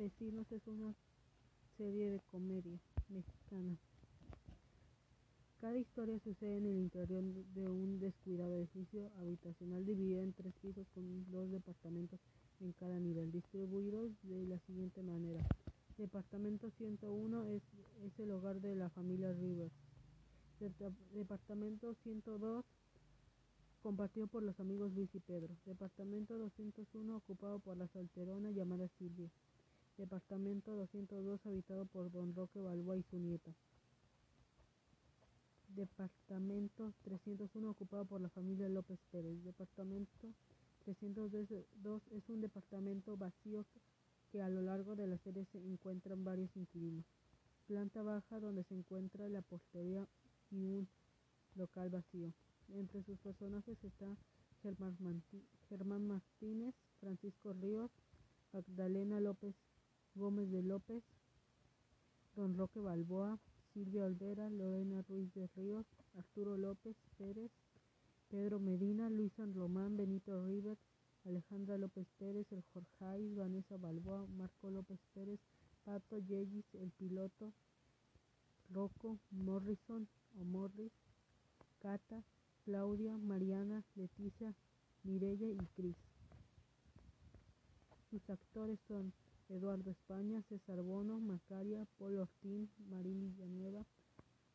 Vecinos es una serie de comedia mexicana. Cada historia sucede en el interior de un descuidado edificio habitacional dividido en tres pisos con dos departamentos en cada nivel, distribuidos de la siguiente manera. Departamento 101 es, es el hogar de la familia Rivers. Departamento 102 compartido por los amigos Luis y Pedro. Departamento 201 ocupado por la solterona llamada Silvia. Departamento 202 habitado por Don Roque Balboa y su nieta. Departamento 301 ocupado por la familia López Pérez. Departamento 302 es un departamento vacío que a lo largo de la serie se encuentran varios inquilinos. Planta baja donde se encuentra la portería y un local vacío. Entre sus personajes está Germán, Germán Martínez, Francisco Ríos, Magdalena López Gómez de López, Don Roque Balboa, Silvia Olvera, Lorena Ruiz de Ríos, Arturo López Pérez, Pedro Medina, Luis San Román, Benito River, Alejandra López Pérez, el Jorge Vanessa Balboa, Marco López Pérez, Pato Yegis, el piloto, Rocco, Morrison o Morris, Cata, Claudia, Mariana, Leticia, Mirella y Cris. Sus actores son Eduardo España, César Bono, Macaria, Paul Ortín, Marín Villanueva,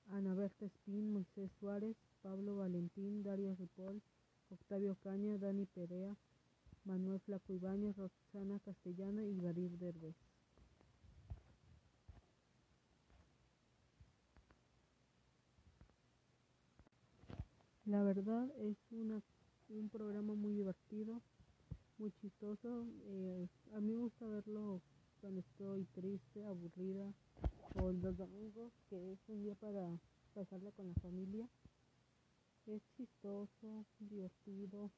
Ana Berta Espín, Moisés Suárez, Pablo Valentín, Dario Ripoll, Octavio Caña, Dani Perea, Manuel Flaco Ibáñez, Roxana Castellana y Garir Derbez. La verdad es una, un programa muy divertido chistoso. Eh, a mí me gusta verlo cuando estoy triste, aburrida, o los domingos, que es un día para pasarla con la familia. Es chistoso, divertido,